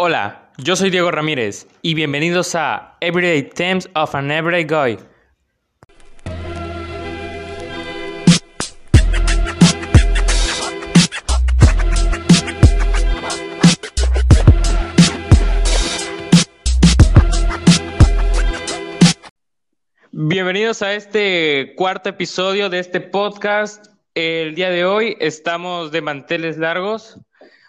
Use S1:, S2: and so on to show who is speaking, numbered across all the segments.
S1: Hola, yo soy Diego Ramírez y bienvenidos a Everyday Themes of an Everyday Guy. Bienvenidos a este cuarto episodio de este podcast. El día de hoy estamos de manteles largos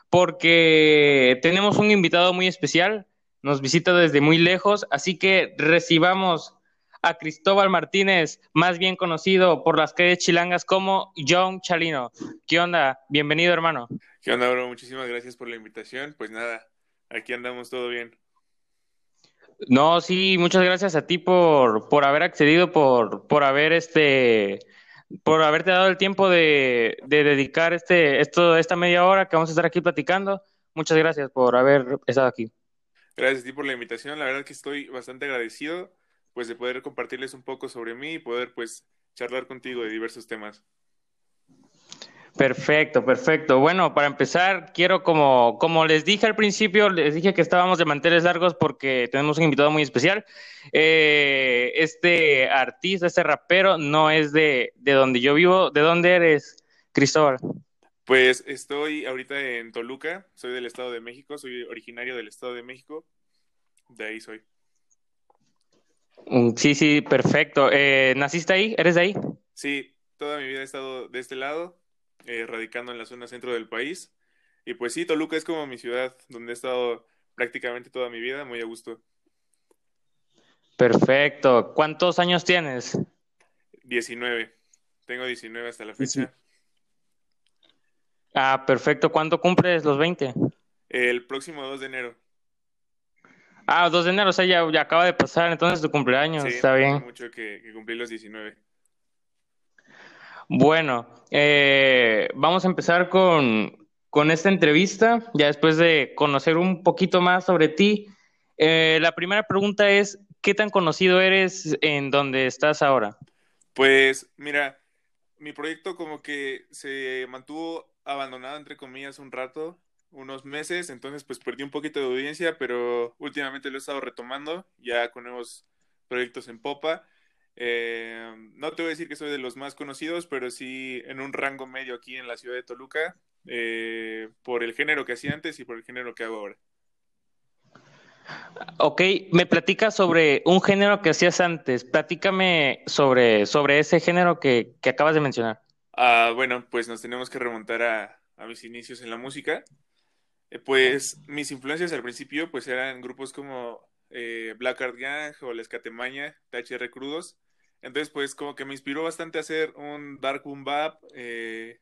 S1: porque tenemos un invitado muy especial, nos visita desde muy lejos, así que recibamos a Cristóbal Martínez, más bien conocido por las calles chilangas como John Chalino. ¿Qué onda? Bienvenido, hermano.
S2: ¿Qué onda, bro? Muchísimas gracias por la invitación. Pues nada, aquí andamos todo bien.
S1: No, sí, muchas gracias a ti por, por haber accedido, por, por haber este por haberte dado el tiempo de, dedicar este, esto, esta media hora que vamos a estar aquí platicando. Muchas gracias por haber estado aquí.
S2: Gracias a ti por la invitación. La verdad que estoy bastante agradecido pues de poder compartirles un poco sobre mí y poder pues charlar contigo de diversos temas.
S1: Perfecto, perfecto. Bueno, para empezar, quiero como, como les dije al principio, les dije que estábamos de manteles largos porque tenemos un invitado muy especial. Eh, este artista, este rapero, no es de, de donde yo vivo. ¿De dónde eres, Cristóbal?
S2: Pues estoy ahorita en Toluca, soy del Estado de México, soy originario del Estado de México, de ahí soy.
S1: Mm, sí, sí, perfecto. Eh, ¿Naciste ahí? ¿Eres de ahí?
S2: Sí, toda mi vida he estado de este lado, eh, radicando en la zona centro del país. Y pues sí, Toluca es como mi ciudad, donde he estado prácticamente toda mi vida, muy a gusto.
S1: Perfecto. ¿Cuántos años tienes?
S2: 19. Tengo 19 hasta la fecha.
S1: Ah, perfecto. ¿Cuándo cumples los 20?
S2: El próximo 2 de enero.
S1: Ah, 2 de enero, o sea, ya, acaba de pasar entonces tu cumpleaños.
S2: Sí,
S1: Está bien.
S2: mucho que, que cumplí los 19.
S1: Bueno, eh, vamos a empezar con, con, esta entrevista, ya después de conocer un poquito más sobre ti. Eh, la primera pregunta es, ¿qué tan conocido eres en donde estás ahora?
S2: Pues mira, mi proyecto como que se mantuvo abandonado, entre comillas, un rato, unos meses, entonces pues perdí un poquito de audiencia, pero últimamente lo he estado retomando, ya con nuevos proyectos en popa. Eh, no te voy a decir que soy de los más conocidos, pero sí en un rango medio aquí en la ciudad de Toluca, eh, por el género que hacía antes y por el género que hago ahora.
S1: Ok, me platicas sobre un género que hacías antes. Platícame sobre, sobre ese género que, que acabas de mencionar.
S2: Ah, bueno, pues nos tenemos que remontar a, mis inicios en la música. Eh, pues mis influencias al principio pues eran grupos como eh, Black Gang o La Escatemaña, THR Crudos. Entonces, pues como que me inspiró bastante a hacer un dark boom bap, eh,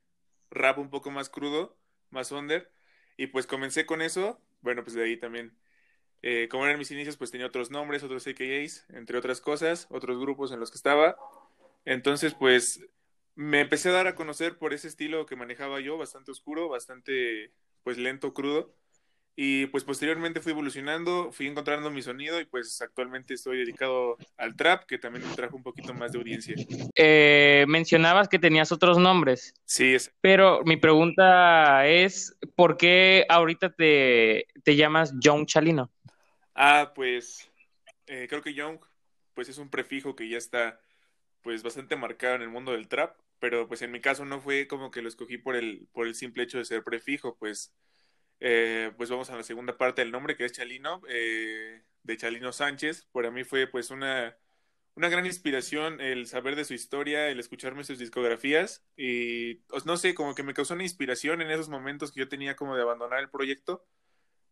S2: rap un poco más crudo, más under. Y pues comencé con eso. Bueno, pues de ahí también, eh, como eran mis inicios, pues tenía otros nombres, otros AKAs, entre otras cosas, otros grupos en los que estaba. Entonces, pues me empecé a dar a conocer por ese estilo que manejaba yo, bastante oscuro, bastante, pues lento, crudo. Y pues posteriormente fui evolucionando, fui encontrando mi sonido y pues actualmente estoy dedicado al trap, que también me trajo un poquito más de audiencia.
S1: Eh, mencionabas que tenías otros nombres.
S2: Sí, es.
S1: Pero mi pregunta es, ¿por qué ahorita te, te llamas Young Chalino?
S2: Ah, pues eh, creo que Young pues es un prefijo que ya está pues bastante marcado en el mundo del trap, pero pues en mi caso no fue como que lo escogí por el, por el simple hecho de ser prefijo, pues eh, pues vamos a la segunda parte del nombre, que es Chalino, eh, de Chalino Sánchez. Para mí fue pues una, una gran inspiración el saber de su historia, el escucharme sus discografías y pues, no sé, como que me causó una inspiración en esos momentos que yo tenía como de abandonar el proyecto.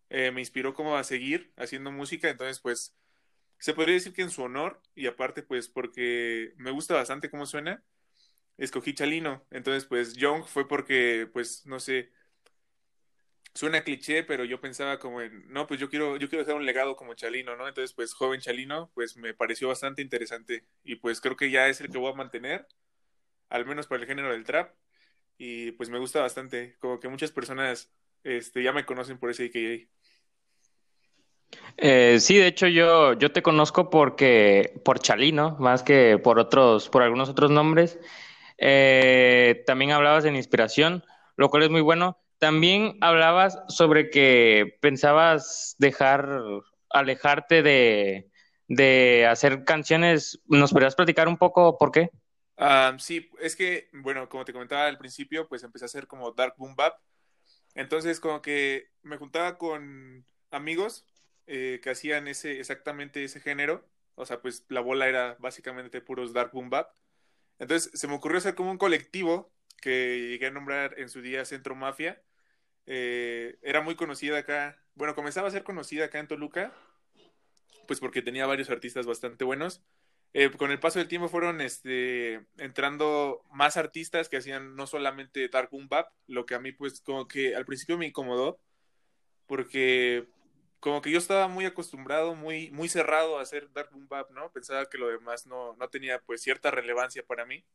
S2: Eh, me inspiró como a seguir haciendo música, entonces pues se podría decir que en su honor y aparte pues porque me gusta bastante cómo suena, escogí Chalino. Entonces pues Young fue porque pues no sé, suena cliché, pero yo pensaba como en, no, pues yo quiero, yo quiero dejar un legado como Chalino, ¿no? Entonces, pues joven Chalino, pues me pareció bastante interesante y pues creo que ya es el que voy a mantener, al menos para el género del trap, y pues me gusta bastante, como que muchas personas este, ya me conocen por ese IKA.
S1: Eh, sí, de hecho yo, yo te conozco porque por Chalino, más que por otros, por algunos otros nombres. Eh, también hablabas de inspiración, lo cual es muy bueno también hablabas sobre que pensabas dejar, alejarte de, de hacer canciones. ¿Nos podrías platicar un poco por qué?
S2: Ah, sí, es que, bueno, como te comentaba al principio, pues empecé a hacer como Dark Boom Bap. Entonces, como que me juntaba con amigos eh, que hacían ese, exactamente ese género. O sea, pues la bola era básicamente puros Dark Boom Bap. Entonces, se me ocurrió hacer como un colectivo que llegué a nombrar en su día Centro Mafia. Eh, era muy conocida acá, bueno, comenzaba a ser conocida acá en Toluca, pues porque tenía varios artistas bastante buenos. Eh, con el paso del tiempo fueron este, entrando más artistas que hacían no solamente Dark Boom Bap, lo que a mí pues como que al principio me incomodó, porque como que yo estaba muy acostumbrado, muy, muy cerrado a hacer Dark Boom Bap, ¿no? Pensaba que lo demás no, no tenía pues cierta relevancia para mí.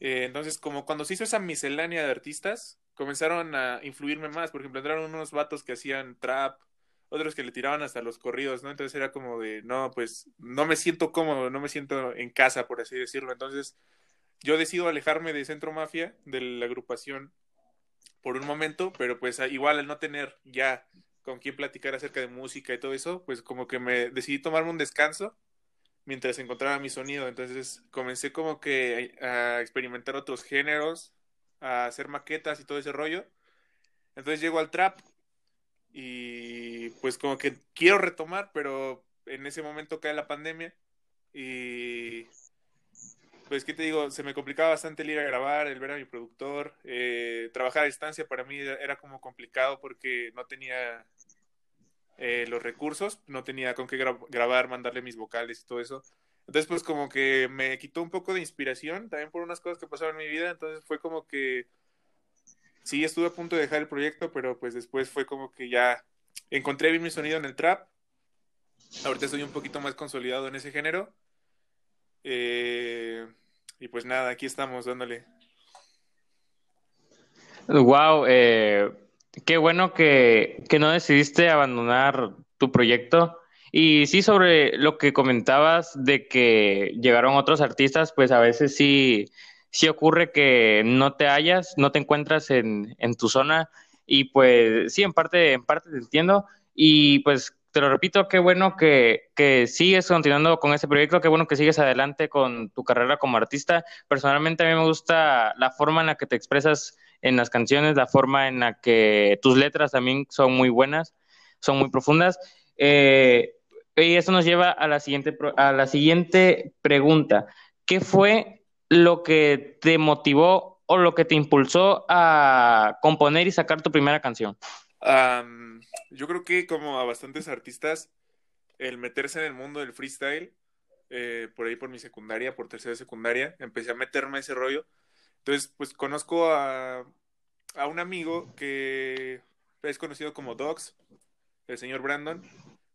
S2: Eh, entonces, como cuando se hizo esa miscelánea de artistas, comenzaron a influirme más. Por ejemplo, entraron unos vatos que hacían trap, otros que le tiraban hasta los corridos, ¿no? Entonces era como de, no, pues no me siento cómodo, no me siento en casa, por así decirlo. Entonces yo decido alejarme de Centro Mafia, de la agrupación, por un momento, pero pues igual al no tener ya con quién platicar acerca de música y todo eso, pues como que me decidí tomarme un descanso mientras encontraba mi sonido. Entonces comencé como que a experimentar otros géneros, a hacer maquetas y todo ese rollo. Entonces llego al trap y pues como que quiero retomar, pero en ese momento cae la pandemia y pues qué te digo, se me complicaba bastante el ir a grabar, el ver a mi productor, eh, trabajar a distancia para mí era como complicado porque no tenía eh, los recursos, no tenía con qué grabar, mandarle mis vocales y todo eso. Entonces pues como que me quitó un poco de inspiración también por unas cosas que pasaron en mi vida, entonces fue como que sí estuve a punto de dejar el proyecto, pero pues después fue como que ya encontré bien mi sonido en el trap. Ahorita estoy un poquito más consolidado en ese género. Eh, y pues nada, aquí estamos dándole.
S1: Wow, eh, qué bueno que, que no decidiste abandonar tu proyecto. Y sí, sobre lo que comentabas de que llegaron otros artistas, pues a veces sí si ocurre que no te hallas, no te encuentras en, en tu zona y pues sí, en parte, en parte te entiendo y pues te lo repito, qué bueno que, que, sigues continuando con ese proyecto, qué bueno que sigues adelante con tu carrera como artista. Personalmente a mí me gusta la forma en la que te expresas en las canciones, la forma en la que tus letras también son muy buenas, son muy profundas. Eh, y eso nos lleva a la siguiente, a la siguiente pregunta. ¿Qué fue lo que te motivó o lo que te impulsó a componer y sacar tu primera canción?
S2: yo creo que como a bastantes artistas, el meterse en el mundo del freestyle, eh, por ahí por mi secundaria, por tercera secundaria, empecé a meterme ese rollo. Entonces, pues conozco a, a un amigo que es conocido como Dogs, el señor Brandon,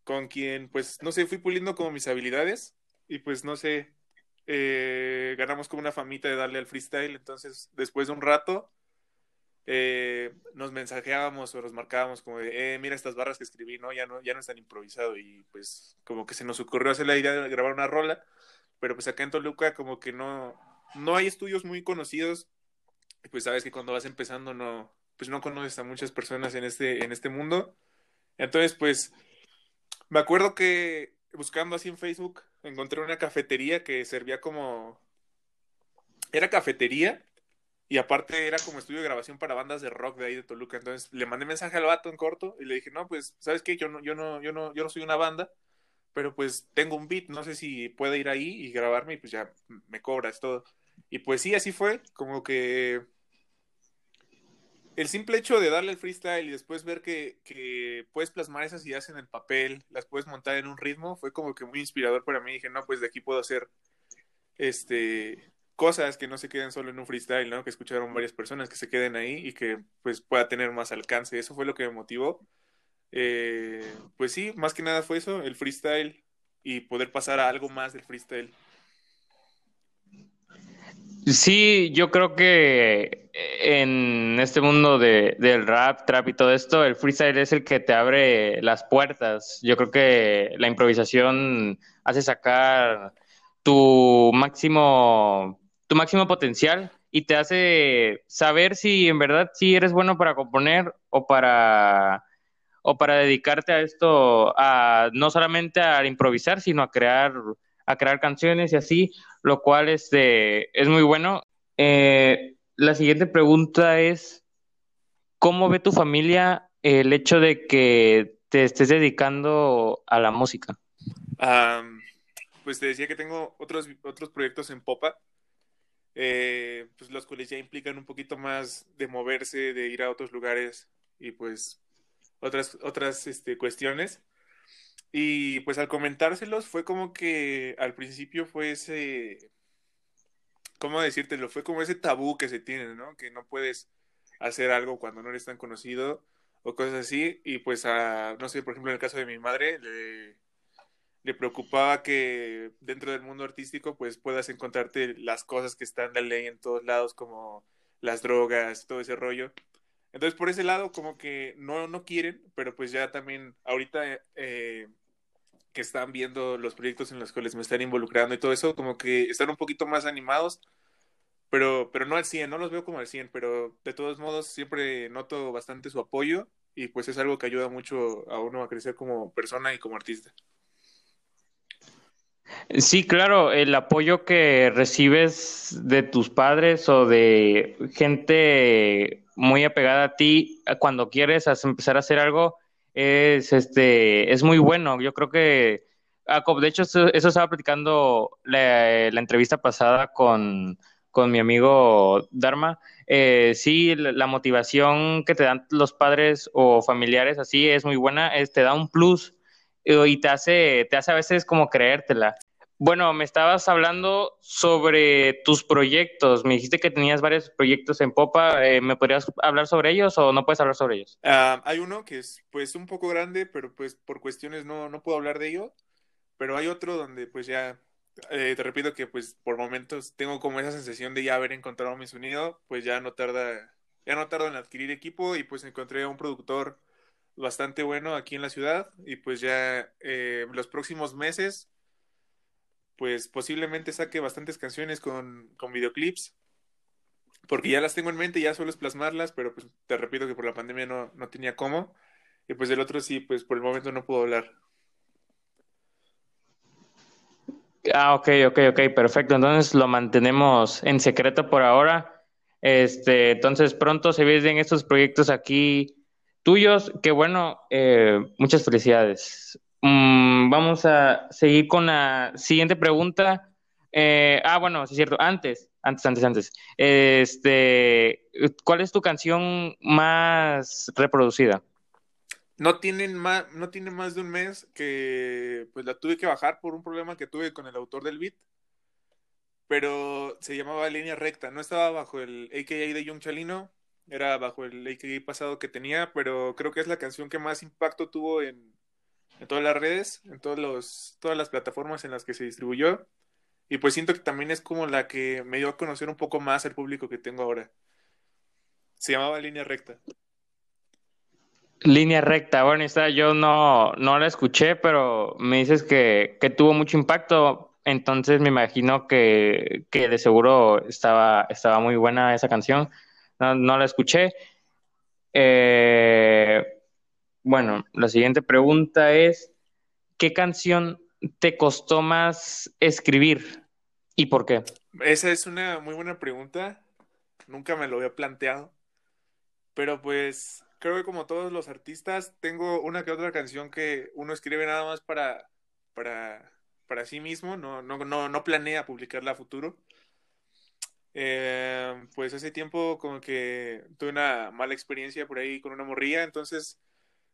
S2: con quien, pues, no sé, fui puliendo como mis habilidades y pues, no sé, eh, ganamos como una famita de darle al freestyle, entonces después de un rato eh, nos mensajeábamos o nos marcábamos como de, eh, mira estas barras que escribí, ¿no? Ya no, ya no están improvisado y pues como que se nos ocurrió hacer la idea de grabar una rola, pero pues acá en Toluca como que no, no hay estudios muy conocidos, pues sabes que cuando vas empezando no, pues no conoces a muchas personas en este, en este mundo, entonces pues me acuerdo que buscando así en Facebook encontré una cafetería que servía como... Era cafetería y aparte era como estudio de grabación para bandas de rock de ahí de Toluca. Entonces le mandé mensaje al vato en corto y le dije, no, pues, ¿sabes qué? Yo no, yo no, yo no, yo no soy una banda, pero pues tengo un beat, no sé si puede ir ahí y grabarme y pues ya me cobras todo. Y pues sí, así fue, como que el simple hecho de darle el freestyle y después ver que, puedes plasmar esas ideas en el papel, las puedes montar en un ritmo, fue como que muy inspirador para mí. Dije, no, pues de aquí puedo hacer este cosas que no se queden solo en un freestyle, ¿no? Que escucharon varias personas, que se queden ahí y que pues pueda tener más alcance. Eso fue lo que me motivó. Eh, pues sí, más que nada fue eso, el freestyle y poder pasar a algo más del freestyle.
S1: Sí, yo creo que en este mundo de, del rap, trap y todo esto, el freestyle es el que te abre las puertas. Yo creo que la improvisación hace sacar tu máximo, tu máximo potencial y te hace saber si en verdad sí eres bueno para componer o para o para dedicarte a esto, a no solamente a improvisar, sino a crear, a crear canciones y así, lo cual este, es muy bueno. Eh, la siguiente pregunta es, ¿cómo ve tu familia el hecho de que te estés dedicando a la música?
S2: pues te decía que tengo otros, otros proyectos en Popa, eh, pues los cuales ya implican un poquito más de moverse, de ir a otros lugares y pues otras, otras este, cuestiones. Y pues al comentárselos fue como que al principio fue ese, ¿cómo decírtelo? Fue como ese tabú que se tiene, ¿no? Que no puedes hacer algo cuando no eres tan conocido o cosas así. Y pues a, no sé, por ejemplo, en el caso de mi madre, le, preocupaba que dentro del mundo artístico pues puedas encontrarte las cosas que están de ley en todos lados como las drogas, todo ese rollo. Entonces, por ese lado, como que no, no quieren, pero pues ya también ahorita eh, que están viendo los proyectos en los cuales me están involucrando y todo eso, como que están un poquito más animados, pero, pero no al 100, no los veo como al 100, pero de todos modos siempre noto bastante su apoyo y pues es algo que ayuda mucho a uno a crecer como persona y como artista.
S1: Sí, claro, el apoyo que recibes de tus padres o de gente muy apegada a ti cuando quieres empezar a hacer algo es este es muy bueno. Yo creo que de hecho eso, estaba platicando la, entrevista pasada con, mi amigo Dharma. Eh, sí, la, motivación que te dan los padres o familiares así es muy buena, es, te da un plus eh, y te hace, te hace a veces como creértela. Bueno, me estabas hablando sobre tus proyectos. Me dijiste que tenías varios proyectos en Popa. Eh, ¿Me podrías hablar sobre ellos o no puedes hablar sobre ellos?
S2: Ah, hay uno que es pues un poco grande, pero pues por cuestiones no, no puedo hablar de ello. Pero hay otro donde pues ya, eh, te repito que pues por momentos tengo como esa sensación de ya haber encontrado mi sonido, pues ya no tarda, ya no tardo en adquirir equipo y pues encontré a un productor bastante bueno aquí en la ciudad y pues ya eh, los próximos meses pues posiblemente saque bastantes canciones con, con videoclips, porque ya las tengo en mente, ya es plasmarlas, pero pues te repito que por la pandemia no, no tenía cómo, y pues del otro sí, pues por el momento no puedo hablar.
S1: Ah, ok, ok, ok, perfecto. Entonces lo mantenemos en secreto por ahora. Este, entonces pronto se vienen estos proyectos aquí tuyos. Que bueno, eh, muchas felicidades. Mm, vamos a seguir con la siguiente pregunta. Eh, ah, bueno, sí es cierto. Antes, antes, antes, antes. Este, ¿cuál es tu canción más reproducida?
S2: No tienen más, no tiene más de un mes que pues la tuve que bajar por un problema que tuve con el autor del beat. Pero se llamaba Línea Recta. No estaba bajo el AKA de Young Chalino, era bajo el AKA pasado que tenía, pero creo que es la canción que más impacto tuvo en, en todas las redes, en todos los, todas las plataformas en las que se distribuyó. Y pues siento que también es como la que me dio a conocer un poco más al público que tengo ahora. Se llamaba Línea Recta.
S1: Línea recta, bueno, esta yo no, no la escuché, pero me dices que, que tuvo mucho impacto, entonces me imagino que, que, de seguro estaba, estaba muy buena esa canción. No, no la escuché. Eh, bueno, la siguiente pregunta es, ¿qué canción te costó más escribir y por qué?
S2: Esa es una muy buena pregunta. Nunca me lo había planteado. Pero pues creo que como todos los artistas, tengo una que otra canción que uno escribe nada más para, para, para sí mismo, no, no, no, no planea publicarla a futuro. Eh, pues hace tiempo como que tuve una mala experiencia por ahí con una morrilla, entonces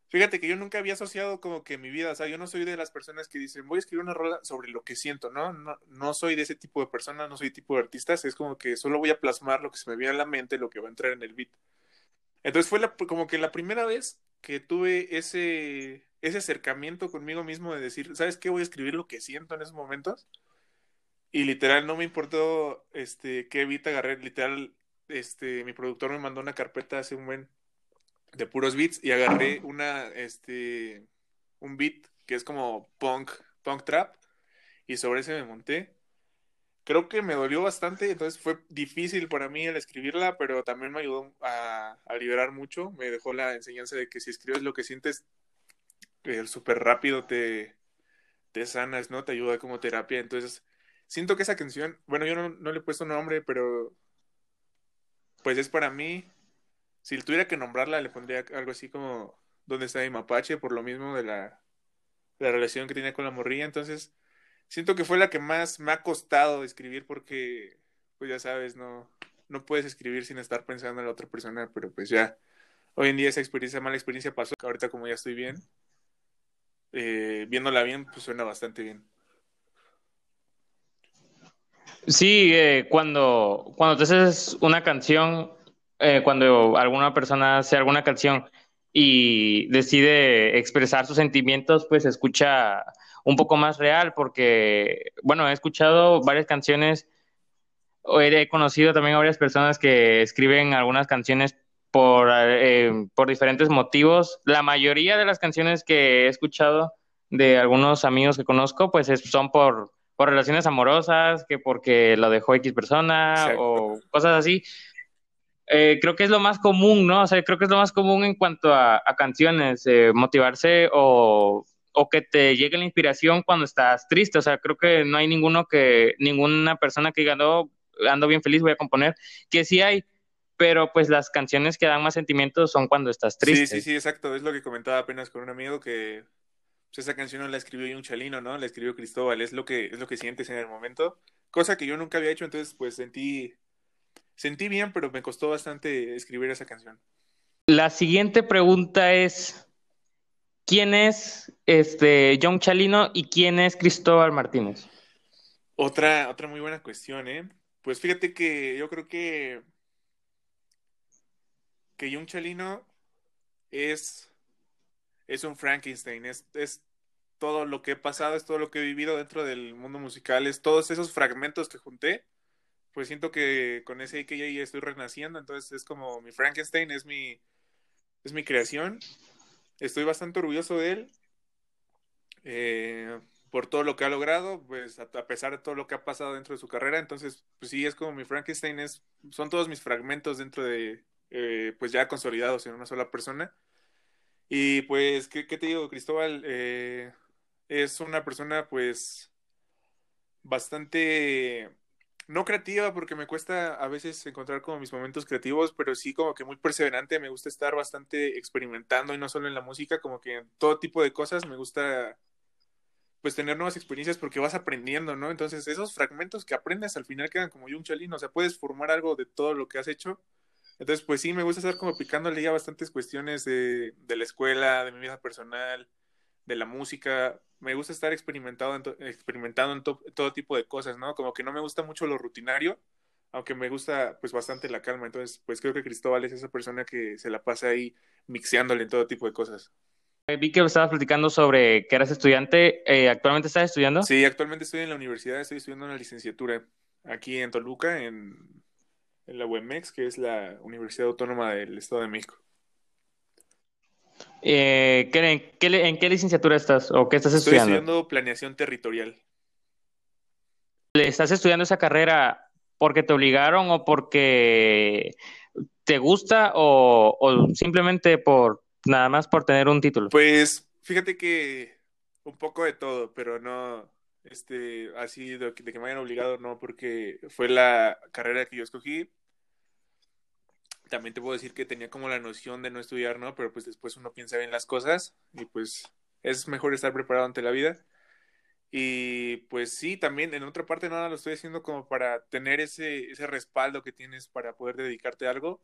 S2: Fíjate que yo nunca había asociado como que mi vida, o sea, yo no soy de las personas que dicen, voy a escribir una rola sobre lo que siento, ¿no? No, no soy de ese tipo de persona, no soy tipo de artistas, es como que solo voy a plasmar lo que se me viene a la mente, lo que va a entrar en el beat. Entonces fue como que la primera vez que tuve ese, ese acercamiento conmigo mismo de decir, ¿sabes qué? Voy a escribir lo que siento en esos momentos. Y literal no me importó este, qué beat agarré, literal, este, mi productor me mandó una carpeta hace un buen de puros beats y agarré una, este, un beat que es como punk, punk trap y sobre ese me monté. creo que me dolió bastante, entonces fue difícil para mí el escribirla, pero también me ayudó a, liberar mucho, me dejó la enseñanza de que si escribes lo que sientes eh, súper rápido te, te sanas, ¿no? Te ayuda como terapia, entonces siento que esa canción, bueno, yo no, no le he puesto nombre, pero pues es para mí, si tuviera que nombrarla, le pondría algo así como ¿Dónde está mi mapache? Por lo mismo de la, la relación que tenía con la morrilla, entonces siento que fue la que más me ha costado escribir porque, pues ya sabes, no, no puedes escribir sin estar pensando en la otra persona, pero pues ya, hoy en día esa experiencia, mala experiencia pasó, ahorita como ya estoy bien, eh, viéndola bien, pues suena bastante bien.
S1: Sí, eh, cuando, cuando te haces una canción, eh, cuando alguna persona hace alguna canción y decide expresar sus sentimientos, pues escucha un poco más real, porque, bueno, he escuchado varias canciones, o he conocido también a varias personas que escriben algunas canciones por, eh, por diferentes motivos. La mayoría de las canciones que he escuchado de algunos amigos que conozco, pues son por, por relaciones amorosas, que porque lo dejó X persona o cosas así. Eh, creo que es lo más común, ¿no? O sea, creo que es lo más común en cuanto a, canciones, eh, motivarse o o que te llegue la inspiración cuando estás triste. O sea, creo que no hay ninguno que, ninguna persona que diga, no, ando bien feliz, voy a componer, que sí hay, pero pues las canciones que dan más sentimientos son cuando estás triste.
S2: Sí, sí, sí, exacto. Es lo que comentaba apenas con un amigo que pues, esa canción no la escribió un chalino, ¿no? La escribió Cristóbal, es lo que es lo que sientes en el momento, cosa que yo nunca había hecho, entonces pues sentí sentí bien, pero me costó bastante escribir esa canción.
S1: La siguiente pregunta es ¿Quién es este John Chalino y quién es Cristóbal Martínez?
S2: Otra, otra muy buena cuestión, ¿eh? Pues fíjate que yo creo que que John Chalino es es un Frankenstein, es, es todo lo que he pasado, es todo lo que he vivido dentro del mundo musical, es todos esos fragmentos que junté, pues siento que con ese ya estoy renaciendo, entonces es como mi Frankenstein, es mi, es mi creación, estoy bastante orgulloso de él eh, por todo lo que ha logrado, pues a, pesar de todo lo que ha pasado dentro de su carrera, entonces pues sí, es como mi Frankenstein, es, son todos mis fragmentos dentro de, eh, pues ya consolidados en una sola persona. Y pues, ¿qué, te digo, Cristóbal? Eh, es una persona pues bastante no creativa porque me cuesta a veces encontrar como mis momentos creativos, pero sí como que muy perseverante, me gusta estar bastante experimentando y no solo en la música, como que en todo tipo de cosas me gusta pues tener nuevas experiencias porque vas aprendiendo, ¿no? Entonces esos fragmentos que aprendes al final quedan como un chalino, o sea, puedes formar algo de todo lo que has hecho. Entonces, pues sí, me gusta estar como picándole ya bastantes cuestiones de, de la escuela, de mi vida personal, de la música, me gusta estar experimentado en experimentando en todo tipo de cosas, ¿no? Como que no me gusta mucho lo rutinario, aunque me gusta pues bastante la calma. Entonces, pues creo que Cristóbal es esa persona que se la pasa ahí mixeándole en todo tipo de cosas.
S1: Eh, vi que estabas platicando sobre que eras estudiante. Eh, ¿Actualmente estás estudiando?
S2: Sí, actualmente estoy en la universidad, estoy estudiando una licenciatura aquí en Toluca, en, en la UEMEX, que es la Universidad Autónoma del Estado de México.
S1: Eh, en, qué, licenciatura estás o qué estás estudiando?
S2: Estoy estudiando planeación territorial.
S1: ¿Estás estudiando esa carrera porque te obligaron o porque te gusta o, simplemente por nada más por tener un título?
S2: Pues fíjate que un poco de todo, pero no este así de que me hayan obligado, no, porque fue la carrera que yo escogí también te puedo decir que tenía como la noción de no estudiar, ¿no? Pero pues después uno piensa bien las cosas y pues es mejor estar preparado ante la vida. Y pues sí, también en otra parte nada lo estoy haciendo como para tener ese, ese respaldo que tienes para poder dedicarte a algo.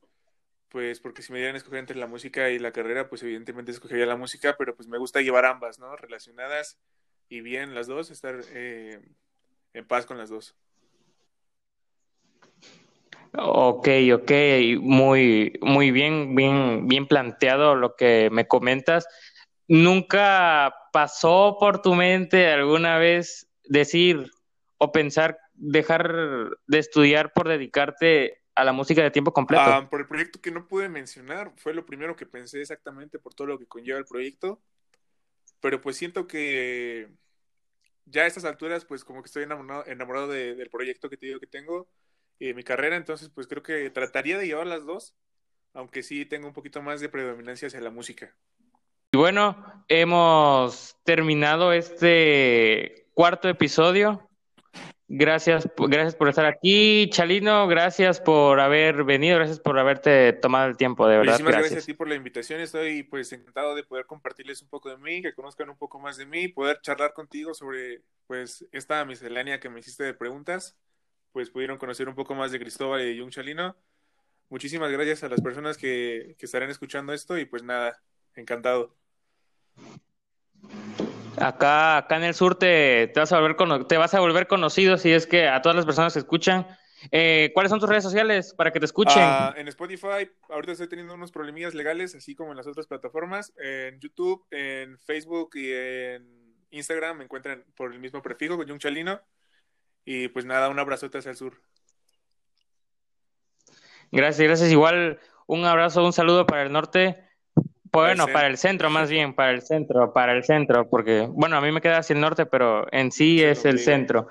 S2: Pues porque si me dieran a escoger entre la música y la carrera, pues evidentemente escogería la música, pero pues me gusta llevar ambas, ¿no? Relacionadas y bien las dos, estar eh, en paz con las dos.
S1: Ok, ok, muy, muy bien, bien, bien planteado lo que me comentas. ¿Nunca pasó por tu mente alguna vez decir o pensar dejar de estudiar por dedicarte a la música de tiempo completo?
S2: Ah, por el proyecto que no pude mencionar, fue lo primero que pensé exactamente por todo lo que conlleva el proyecto, pero pues siento que ya a estas alturas, pues como que estoy enamorado, enamorado del proyecto que te digo que tengo, mi carrera, entonces pues creo que trataría de llevar las dos, aunque sí tengo un poquito más de predominancia hacia la música.
S1: Y bueno, hemos terminado este cuarto episodio. Gracias, gracias por estar aquí, Chalino. Gracias por haber venido, gracias por haberte tomado el tiempo, de verdad.
S2: Muchísimas gracias. a ti por la invitación. Estoy pues encantado de poder compartirles un poco de mí, que conozcan un poco más de mí, poder charlar contigo sobre pues esta miscelánea que me hiciste de preguntas. Pues pudieron conocer un poco más de Cristóbal y de Jung Chalino. Muchísimas gracias a las personas que, que estarán escuchando esto y pues nada, encantado.
S1: Acá, acá en el sur te, te, vas a volver te vas a volver conocido si es que a todas las personas que escuchan. Eh, ¿Cuáles son tus redes sociales para que te escuchen?
S2: Ah, en Spotify, ahorita estoy teniendo unos problemillas legales, así como en las otras plataformas. En YouTube, en Facebook y en Instagram me encuentran por el mismo prefijo, con Jung Chalino. Y pues nada, un abrazote hacia el sur.
S1: Gracias, gracias. Igual un abrazo, un saludo para el norte. Bueno, para el centro más bien, para el centro, para el centro, porque, bueno, a mí me queda hacia el norte, pero en sí, es el centro.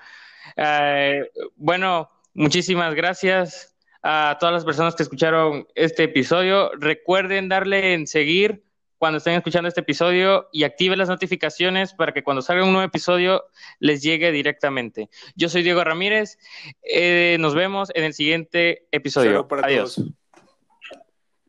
S1: Eh, bueno, muchísimas gracias a todas las personas que escucharon este episodio. Recuerden darle en seguir cuando estén escuchando este episodio y activen las notificaciones para que cuando salga un nuevo episodio les llegue directamente. Yo soy Diego Ramírez. Eh, nos vemos en el siguiente episodio. Adiós.